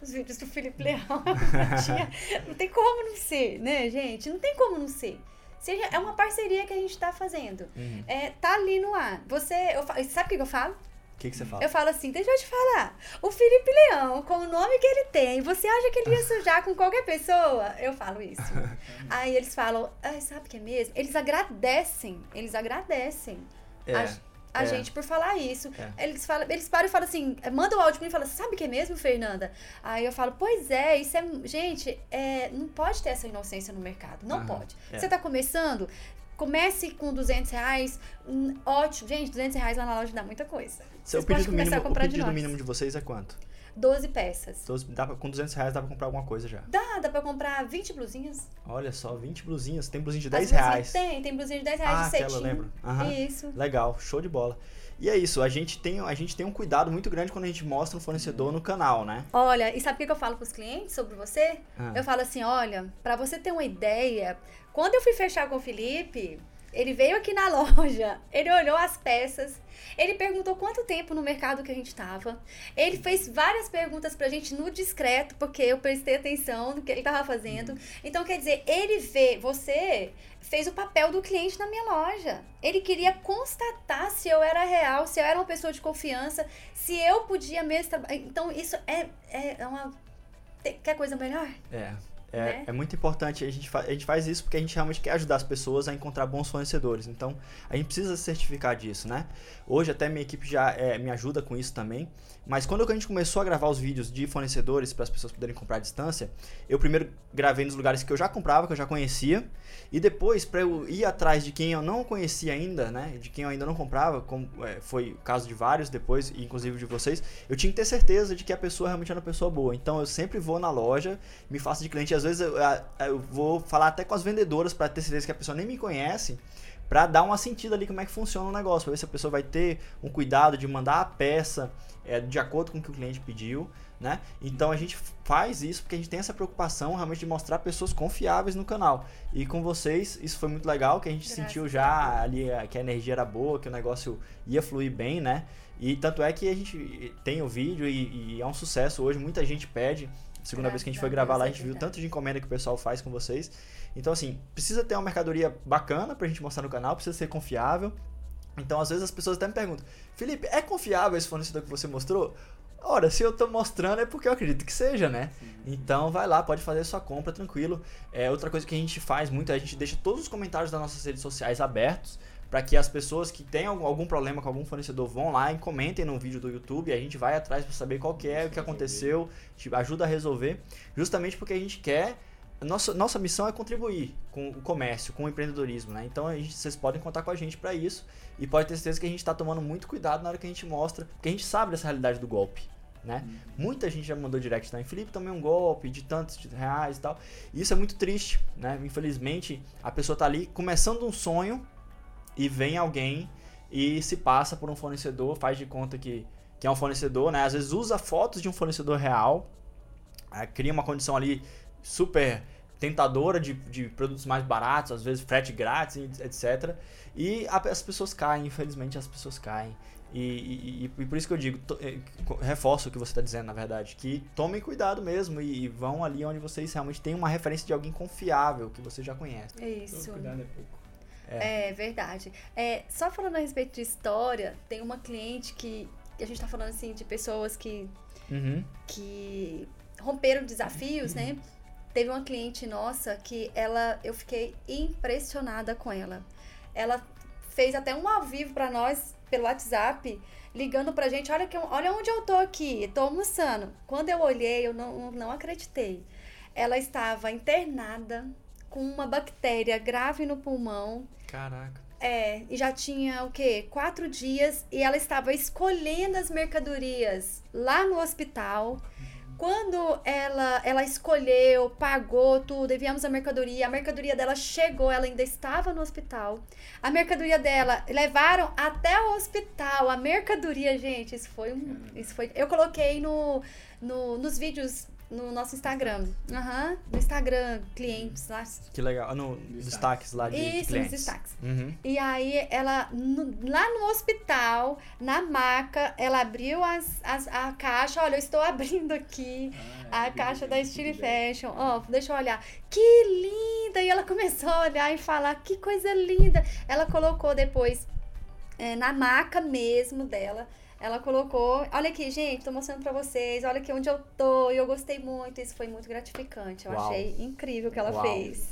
os vídeos do Felipe Leão, não tem como não ser, né, gente? Não tem como não ser. Seja, é uma parceria que a gente tá fazendo. Uhum. É, tá ali no ar. Você, sabe o que que eu falo? O que, que você fala? Eu falo assim, deixa eu te falar. O Felipe Leão, com o nome que ele tem, você acha que ele ia sujar com qualquer pessoa? Eu falo isso. Aí eles falam, ah, sabe que é mesmo? Eles agradecem, eles agradecem É, a, a é. gente por falar isso. É. Eles, falam, eles param e falam assim, manda o áudio pra mim e falam, sabe que é mesmo, Fernanda? Aí eu falo, pois é, isso é. Gente, é, não pode ter essa inocência no mercado. Não Aham, pode. é. Você tá começando, comece com 200 reais. ótimo. Gente, 200 reais lá na loja dá muita coisa. Seu Vocês podem pedido mínimo, a o pedido mínimo de vocês é quanto? 12 peças. Então, dá pra- com 200 reais dá pra comprar alguma coisa já. Dá, dá pra comprar 20 blusinhas. Olha só, 20 blusinhas. Tem blusinha de As 10 blusinhas- reais. Tem, tem blusinha de 10 reais Ah, de cetim. eu lembro. Aham. Isso. Legal, show de bola. E é isso, a gente, tem, a gente tem um cuidado muito grande quando a gente mostra um fornecedor no canal, né? Olha, e sabe o que eu falo pros clientes sobre você? Ah. Eu falo assim, olha, pra você ter uma ideia, quando eu fui fechar com o Felipe, ele veio aqui na loja, ele olhou as peças, ele perguntou quanto tempo no mercado que a gente tava. Ele fez várias perguntas pra gente no discreto, porque eu prestei atenção no que ele tava fazendo. Então, quer dizer, ele vê, você fez o papel do cliente na minha loja. Ele queria constatar se eu era real, se eu era uma pessoa de confiança, se eu podia mesmo. Então, isso é, é uma. Quer coisa melhor? É. É, Né? é muito importante, a gente, a gente faz isso porque a gente realmente quer ajudar as pessoas a encontrar bons fornecedores. Então, a gente precisa se certificar disso, né? Hoje até minha equipe já é, me ajuda com isso também. Mas quando a gente começou a gravar os vídeos de fornecedores para as pessoas poderem comprar à distância, eu primeiro gravei nos lugares que eu já comprava, que eu já conhecia, e depois para eu ir atrás de quem eu não conhecia ainda, né, de quem eu ainda não comprava, como é, foi o caso de vários depois, inclusive de vocês, eu tinha que ter certeza de que a pessoa realmente era uma pessoa boa. Então eu sempre vou na loja, me faço de cliente, às vezes eu, eu vou falar até com as vendedoras para ter certeza que a pessoa nem me conhece. Pra dar uma sentida ali como é que funciona o negócio, pra ver se a pessoa vai ter um cuidado de mandar a peça é, de acordo com o que o cliente pediu, né? Então a gente faz isso porque a gente tem essa preocupação realmente de mostrar pessoas confiáveis no canal. E com vocês, isso foi muito legal, que a gente Graças sentiu já ali é, que a energia era boa, que o negócio ia fluir bem, né? E tanto é que a gente tem o vídeo e, e é um sucesso hoje, muita gente pede. Segunda vez que a gente foi gravar lá, a gente é viu tanto de encomenda que o pessoal faz com vocês. Então, assim, precisa ter uma mercadoria bacana pra gente mostrar no canal, precisa ser confiável. Então, às vezes as pessoas até me perguntam: Felipe, é confiável esse fornecedor que você mostrou? Ora, se eu tô mostrando é porque eu acredito que seja, né? Então vai lá, pode fazer sua compra tranquilo. É, outra coisa que a gente faz muito é a gente deixa todos os comentários das nossas redes sociais abertos para que as pessoas que têm algum, problema com algum fornecedor vão lá e comentem no vídeo do YouTube. E a gente vai atrás para saber qual que é, o que aconteceu, gente ajuda a resolver, justamente porque a gente quer. Nossa, nossa missão é contribuir com o comércio, com o empreendedorismo, né? Então gente, vocês podem contar com a gente para isso e pode ter certeza que a gente está tomando muito cuidado na hora que a gente mostra, porque a gente sabe dessa realidade do golpe, né? Muita gente já mandou direct também, Felipe, tomei um golpe de tantos reais e tal. E isso é muito triste, né? Infelizmente, a pessoa tá ali começando um sonho e vem alguém e se passa por um fornecedor, faz de conta que, que é um fornecedor, né? Às vezes usa fotos de um fornecedor real, é, cria uma condição ali super tentadora de, de produtos mais baratos, às vezes frete grátis, etc. E a, as pessoas caem, infelizmente as pessoas caem. E, e, e, por isso que eu digo, to, é, reforço o que você está dizendo, na verdade, que tomem cuidado mesmo e, e, vão ali onde vocês realmente têm uma referência de alguém confiável, que você já conhece. É isso. cuidado é pouco. É, é verdade. É, só falando a respeito de história, tem uma cliente que, a gente está falando assim de pessoas que, uhum. que romperam desafios, né? Teve uma cliente nossa que ela, eu fiquei impressionada com ela. Ela fez até um ao vivo para nós pelo WhatsApp, ligando pra gente, olha, que, olha onde eu tô aqui, tô almoçando. Quando eu olhei, eu não, não acreditei. Ela estava internada com uma bactéria grave no pulmão. Caraca. É, e já tinha o quê? Quatro dias e ela estava escolhendo as mercadorias lá no hospital. Quando ela, ela escolheu, pagou tudo, enviamos a mercadoria, a mercadoria dela chegou, ela ainda estava no hospital. A mercadoria dela levaram até o hospital. A mercadoria, gente, isso foi um. Isso foi, eu coloquei no, no, nos vídeos no nosso Instagram. Uhum, no Instagram, clientes lá. Que legal. No destaques lá de, Isso, clientes. nos destaques. Uhum. E aí, ela, no, lá no hospital, na maca, ela abriu as, as, a caixa. Olha, eu estou abrindo aqui ah, a caixa da Style Fashion. Ó, oh, deixa eu olhar. Que linda! E ela começou a olhar e falar, que coisa linda! Ela colocou depois é, na maca mesmo dela ela colocou, olha aqui, gente, tô mostrando pra vocês, olha aqui onde eu tô, e eu gostei muito, isso foi muito gratificante. Eu Uau. achei incrível o que ela Uau. fez.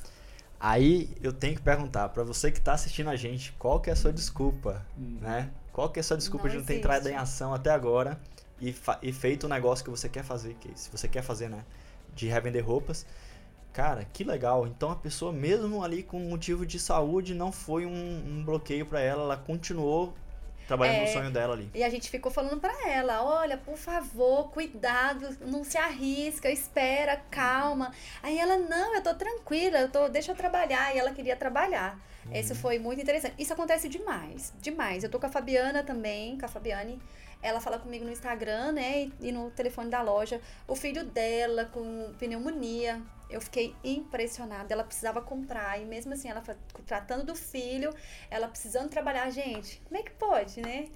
Aí eu tenho que perguntar para você que tá assistindo a gente, qual que é a sua desculpa, hum. né? Qual que é a sua desculpa não de não ter entrado em ação até agora e, e feito o negócio que você quer fazer, que se você quer fazer, né? De revender roupas. Cara, que legal. Então a pessoa, mesmo ali com motivo de saúde, não foi um, um bloqueio para ela, ela continuou Trabalhando é, no sonho dela ali. E a gente ficou falando para ela: olha, por favor, cuidado, não se arrisca, espera, calma. Aí ela: não, eu tô tranquila, eu tô, deixa eu trabalhar. E ela queria trabalhar. Uhum. Isso foi muito interessante. Isso acontece demais, demais. Eu tô com a Fabiana também, com a Fabiane. Ela fala comigo no Instagram, né? E, e no telefone da loja. O filho dela com pneumonia eu fiquei impressionada. Ela precisava comprar e mesmo assim, ela tratando do filho, ela precisando trabalhar. Gente, como é que pode, né?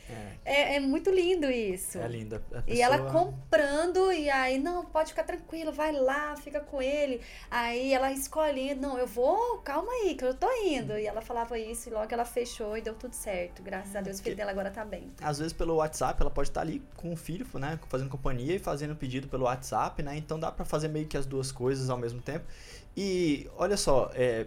É, é, é muito lindo isso. É linda. Pessoa... E ela comprando e aí, não, pode ficar tranquilo, vai lá, fica com ele. Aí ela escolhendo, não, eu vou, calma aí, que eu tô indo. E ela falava isso e logo ela fechou e deu tudo certo. Graças a Deus, o filho dela agora tá bem. Às vezes pelo WhatsApp, ela pode estar ali com o filho, né, fazendo companhia e fazendo pedido pelo WhatsApp, né? Então dá para fazer meio que as duas coisas ao mesmo tempo. E olha só, é,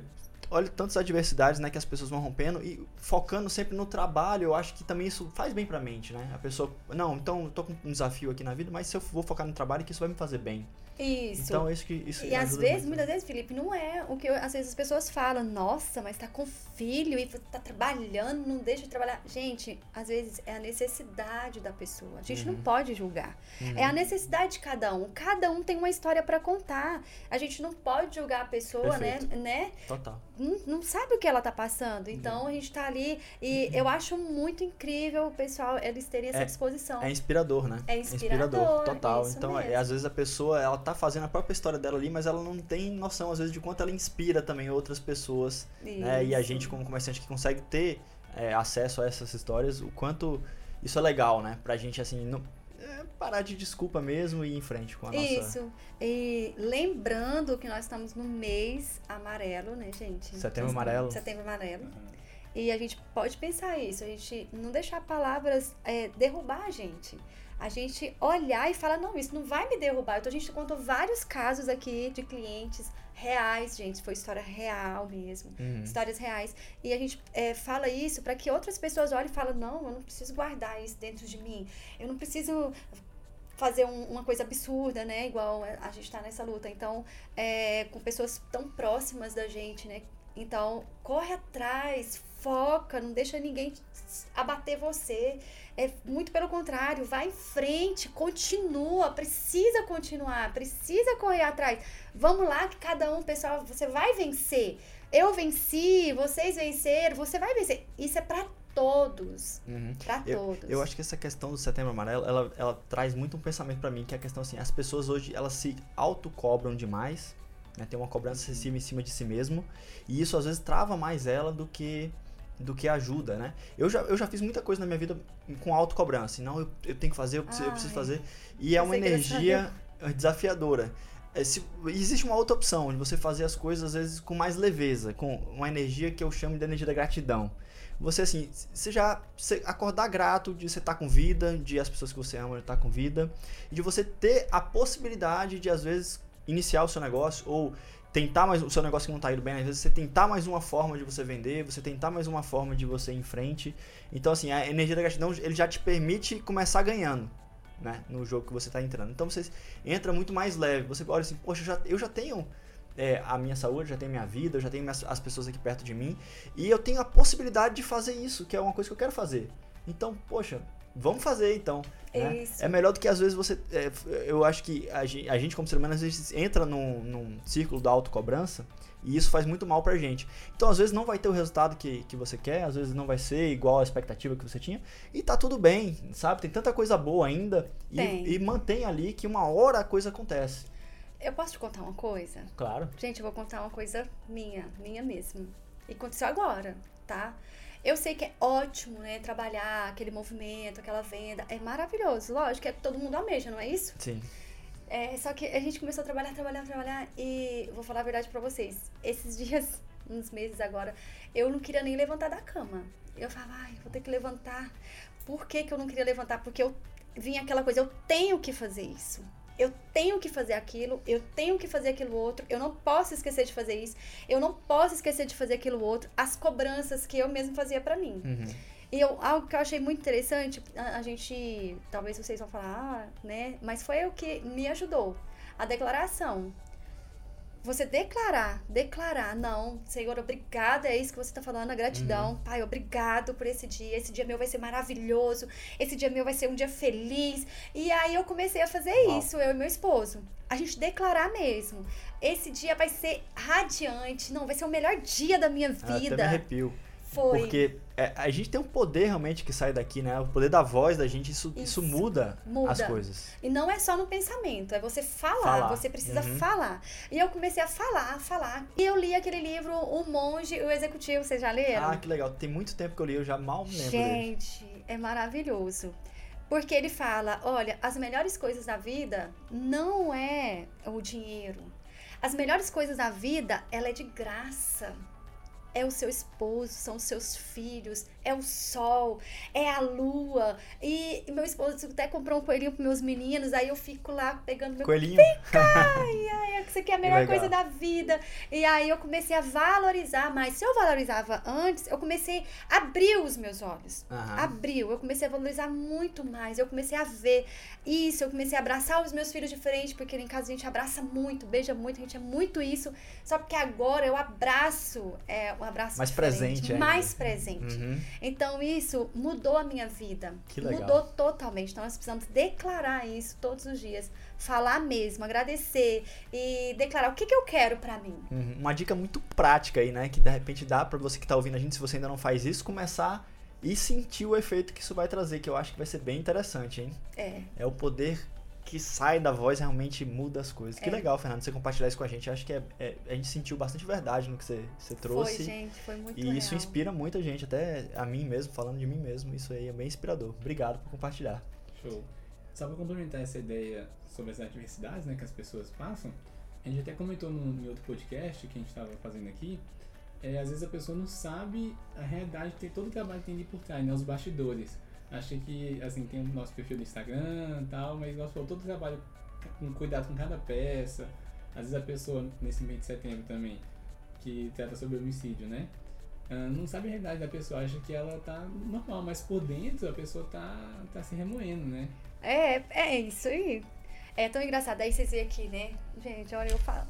olha tantas adversidades né, que as pessoas vão rompendo e focando sempre no trabalho, eu acho que também isso faz bem pra mente, né? A pessoa, não, então eu tô com um desafio aqui na vida, mas se eu vou focar no trabalho, que isso vai me fazer bem. Isso. Então, isso que isso E às vezes, muito. muitas vezes, Felipe, não é o que eu, às vezes as pessoas falam, nossa, mas tá com filho e tá trabalhando, não deixa de trabalhar. Gente, às vezes é a necessidade da pessoa. A gente uhum. não pode julgar. Uhum. É a necessidade de cada um. Cada um tem uma história para contar. A gente não pode julgar a pessoa, né, Perfeito. né? né? Total. Não, não, sabe o que ela tá passando. Então, uhum. a gente tá ali e uhum. eu acho muito incrível o pessoal, eles terem essa é, disposição. É inspirador, né? É inspirador. É inspirador total. então, é, às vezes a pessoa, ela tá tá fazendo a própria história dela ali, mas ela não tem noção, às vezes, de quanto ela inspira também outras pessoas. Né? E a gente, como comerciante, que consegue ter é, acesso a essas histórias, o quanto isso é legal, né? Pra gente, assim, não, é, parar de desculpa mesmo e ir em frente com a nossa... Isso. E lembrando que nós estamos no mês amarelo, né, gente? Setembro amarelo. Setembro amarelo. Uhum. E a gente pode pensar isso, a gente não deixar palavras é, derrubar a gente a gente olhar e falar, não, isso não vai me derrubar. Então a gente contou vários casos aqui de clientes reais, gente, foi história real mesmo, uhum. histórias reais. E a gente é, fala isso para que outras pessoas olhem e falem, não, eu não preciso guardar isso dentro de mim, eu não preciso fazer um, uma coisa absurda, né? Igual a gente está nessa luta. Então, é, com pessoas tão próximas da gente, né? Então, corre atrás, foca, não deixa ninguém abater você. É muito pelo contrário, vai em frente, continua, precisa continuar, precisa correr atrás. Vamos lá que cada um, pessoal, você vai vencer. Eu venci, vocês venceram, você vai vencer. Isso é para todos. Uhum. Pra Eu, todos. eu acho que essa questão do setembro amarelo, ela, ela traz muito um pensamento pra mim, que é a questão assim, as pessoas hoje, elas se autocobram demais, né? Tem uma cobrança excessiva em cima de si mesmo, e isso às vezes trava mais ela do que do que ajuda, né? Eu já, eu já fiz muita coisa na minha vida com autocobrança, não, eu, eu tenho que fazer, eu preciso, eu preciso fazer, e é uma você energia desafiadora. É, se- existe uma outra opção de você fazer as coisas às vezes com mais leveza, com uma energia que eu chamo de energia da gratidão. Você assim, você já você acordar grato de você estar com vida, de as pessoas que você ama estar com vida, e de você ter a possibilidade de às vezes iniciar o seu negócio ou tentar mais o seu negócio que não está indo bem, às vezes você tentar mais uma forma de você vender, você tentar mais uma forma de você ir em frente. Então assim, a energia da gratidão ele já te permite começar ganhando. Né, no jogo que você está entrando. Então você entra muito mais leve. Você olha assim, poxa, eu já, eu já tenho é, a minha saúde, já tenho minha vida, eu já tenho minhas- as pessoas aqui perto de mim e eu tenho a possibilidade de fazer isso, que é uma coisa que eu quero fazer. Então, poxa, vamos fazer então. né? É melhor do que às vezes você. é, eu acho que a gente, a gente, como ser humano, às vezes entra num, num círculo da autocobrança e isso faz muito mal pra gente. Então, às vezes, não vai ter o resultado que, que você quer, às vezes não vai ser igual à expectativa que você tinha. E tá tudo bem, sabe? Tem tanta coisa boa ainda. E, e mantém ali que uma hora a coisa acontece. Eu posso te contar uma coisa? Claro. Gente, eu vou contar uma coisa minha, minha mesmo. E aconteceu agora, tá? Eu sei que é ótimo, né? Trabalhar aquele movimento, aquela venda. É maravilhoso, lógico, é que todo mundo almeja, não é isso? Sim. É, só que a gente começou a trabalhar, trabalhar, trabalhar. E vou falar a verdade pra vocês. Esses dias, uns meses agora, eu não queria nem levantar da cama. Eu falava, ai, vou ter que levantar. Por que, que eu não queria levantar? Porque eu vinha aquela coisa, eu tenho que fazer isso. Eu tenho que fazer aquilo, eu tenho que fazer aquilo outro, eu não posso esquecer de fazer isso, eu não posso esquecer de fazer aquilo outro, as cobranças que eu mesmo fazia pra mim. Uhum. E eu, algo que eu achei muito interessante, a, a gente, talvez vocês vão falar, ah, né? Mas foi o que me ajudou. A declaração. Você declarar, declarar, não, Senhor, obrigada, é isso que você tá falando, a gratidão. Pai, obrigado por esse dia, esse dia meu vai ser maravilhoso, esse dia meu vai ser um dia feliz. E aí eu comecei a fazer Uau. isso, eu e meu esposo. A gente declarar mesmo. Esse dia vai ser radiante, não, vai ser o melhor dia da minha Eu Até me vida. arrepio. Foi. Porque é, a gente tem um poder realmente que sai daqui, né? O poder da voz da gente, isso, isso, Isso. muda, Muda. as coisas. E não é só no pensamento, é você falar, Falar. você precisa Uhum. falar. E eu comecei a falar, falar. E eu li aquele livro, O Monge e o Executivo, vocês já leram? Ah, que legal. Tem muito tempo que eu li, eu já mal me lembro dele. Gente, é maravilhoso. Porque ele fala, olha, as melhores coisas da vida não é o dinheiro. As melhores coisas da vida, ela é de graça. É o seu esposo, são os seus filhos, é o sol, é a lua. E meu esposo até comprou um coelhinho para meus meninos, aí eu fico lá pegando meu Coelhinho? ai, ai, isso aqui é a melhor legal. coisa da vida. E aí eu comecei a valorizar mais. Se eu valorizava antes, eu comecei a abrir os meus olhos. Aham. Abriu, eu comecei a valorizar muito mais. Eu comecei a ver isso, eu comecei a abraçar os meus filhos diferente, porque em casa a gente abraça muito, beija muito, a gente é muito isso. Só porque agora eu abraço, é um abraço Mais presente mais presente. Uhum. Então isso mudou a minha vida. Que legal. Mudou totalmente. Então nós precisamos declarar isso todos os dias. Falar mesmo, agradecer e declarar o que, que eu quero pra mim. Uhum. Uma dica muito prática aí, né? Que de repente dá pra você que tá ouvindo a gente, se você ainda não faz isso, começar e sentir o efeito que isso vai trazer, que eu acho que vai ser bem interessante, hein? É. É o poder que sai da voz realmente muda as coisas. Que É. legal, Fernando, você compartilhar isso com a gente. Acho que é, é- a gente sentiu bastante verdade no que você, você trouxe. Foi, gente, foi muito E legal. isso inspira muita gente, até a mim mesmo, falando de mim mesmo. Isso aí é bem inspirador. Obrigado por compartilhar. Show. Só para complementar essa ideia sobre as adversidades né, que as pessoas passam, a gente até comentou em outro podcast que a gente estava fazendo aqui, é, às vezes a pessoa não sabe a realidade, tem todo o trabalho que tem ali por trás, né, os bastidores. Achei que, assim, tem o nosso perfil do Instagram e tal, mas nós falou todo o trabalho com cuidado com cada peça. Às vezes a pessoa, nesse mês de setembro também, que trata sobre homicídio, né? ah, não sabe a realidade da pessoa, acha que ela tá normal, mas por dentro a pessoa tá, tá se remoendo, né? É, é isso aí. É tão engraçado. Aí vocês veem aqui, né? Gente, olha eu falo.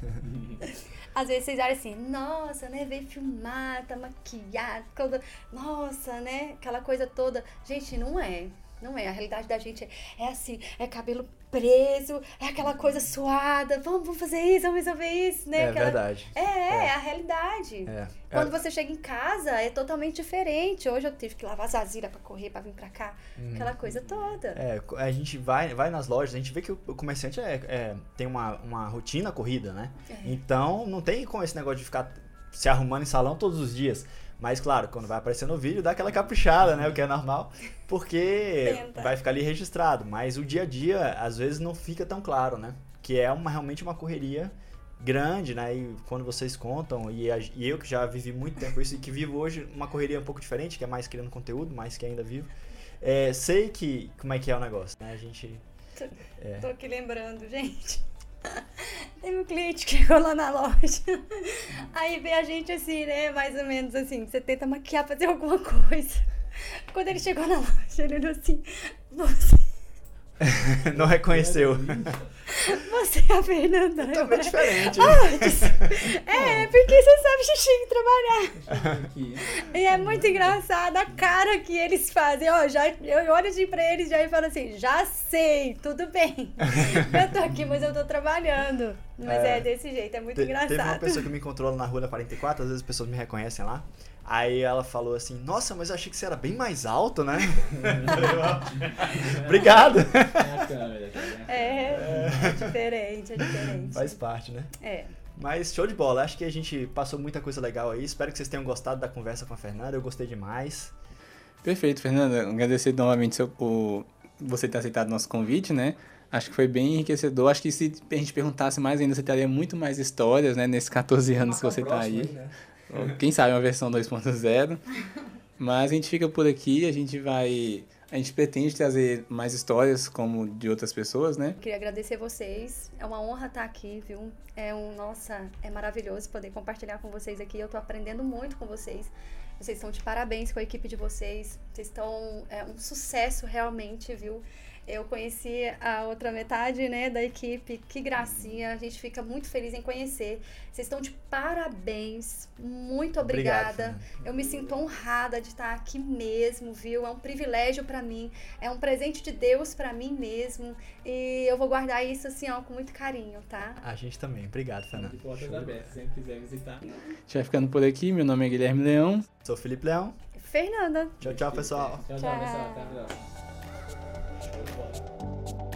Às vezes vocês olham assim, nossa, né? Veio filmar, tá maquiado, toda. Nossa, né? Aquela coisa toda. Gente, não é. Não é. A realidade da gente é, é assim, é cabelo preso, é aquela coisa suada, vamos, vamos fazer isso, vamos resolver isso, né? É Aquela- verdade. É, é, é a realidade. É. Quando você chega em casa, é totalmente diferente. Hoje eu tive que lavar as vasilhas pra correr, pra vir pra cá. Aquela coisa toda. É, a gente vai, vai nas lojas, a gente vê que o comerciante é, é- tem uma, uma rotina corrida, né? É. Então não tem como esse negócio de ficar se arrumando em salão todos os dias. Mas claro, quando vai aparecer no vídeo, dá aquela caprichada, né? O que é normal, porque Tenta. vai ficar ali registrado. Mas o dia a dia, às vezes, não fica tão claro, né? Que é uma, realmente uma correria grande, né? E quando vocês contam, e, a- e eu que já vivi muito tempo isso, e que vivo hoje uma correria um pouco diferente, que é mais criando conteúdo, mais que ainda vivo, é, sei que como é que é o negócio, né? A gente... É. Tô aqui lembrando, gente. Teve um cliente que chegou lá na loja. Aí vê a gente assim, né? Mais ou menos assim. Você tenta maquiar, fazer alguma coisa. Quando ele chegou na loja, ele olhou assim: Você, não reconheceu. Você é a Fernanda. Eu Totalmente diferente. "Ah, disse, É, porque você sabe xixi trabalhar. E é muito engraçado a cara que eles fazem. Ó, já, eu olho assim pra eles já e falo assim: já sei, tudo bem. Eu tô aqui, mas eu tô trabalhando. Mas é, É. desse jeito, é muito Te- engraçado. Teve uma pessoa que me encontrou lá na rua da 44, às vezes as pessoas me reconhecem lá. Aí ela falou assim, nossa, mas eu achei que você era bem mais alto, né? Obrigado! É vendo? É, é diferente, é diferente. Faz parte, né? É. Mas show de bola, acho que a gente passou muita coisa legal aí. Espero que vocês tenham gostado da conversa com a Fernanda, eu gostei demais. Perfeito, Fernanda. Agradecer novamente seu, o, você ter aceitado o nosso convite, né? Acho que foi bem enriquecedor. Acho que se a gente perguntasse mais ainda, você teria muito mais histórias, né? Nesses 14 anos que você tá aí. Ou, Quem sabe uma versão 2.0. Mas a gente fica por aqui, a gente vai. A gente pretende trazer mais histórias como de outras pessoas, né? Queria agradecer vocês. É uma honra estar aqui, viu? É um, nossa, é maravilhoso poder compartilhar com vocês aqui. Eu tô aprendendo muito com vocês. Vocês estão de parabéns com a equipe de vocês. Vocês estão é um sucesso realmente, viu? Eu conheci a outra metade, né, da equipe. Que gracinha. A gente fica muito feliz em conhecer. Vocês estão de parabéns. Muito Obrigado, obrigada. Fernanda. Eu me sinto honrada de estar aqui mesmo, viu? É um privilégio pra mim, é um presente de Deus pra mim mesmo, e eu vou guardar isso assim, ó, com muito carinho, tá? A gente também. Obrigado, Fernanda. De portas abertas, sempre quiser visitar. A gente vai ficando por aqui. Meu nome é Guilherme Leão. Sou Felipe Leão. Fernanda. Tchau, tchau, pessoal. Tchau, Tchau. pessoal. Até a próxima. Thank you.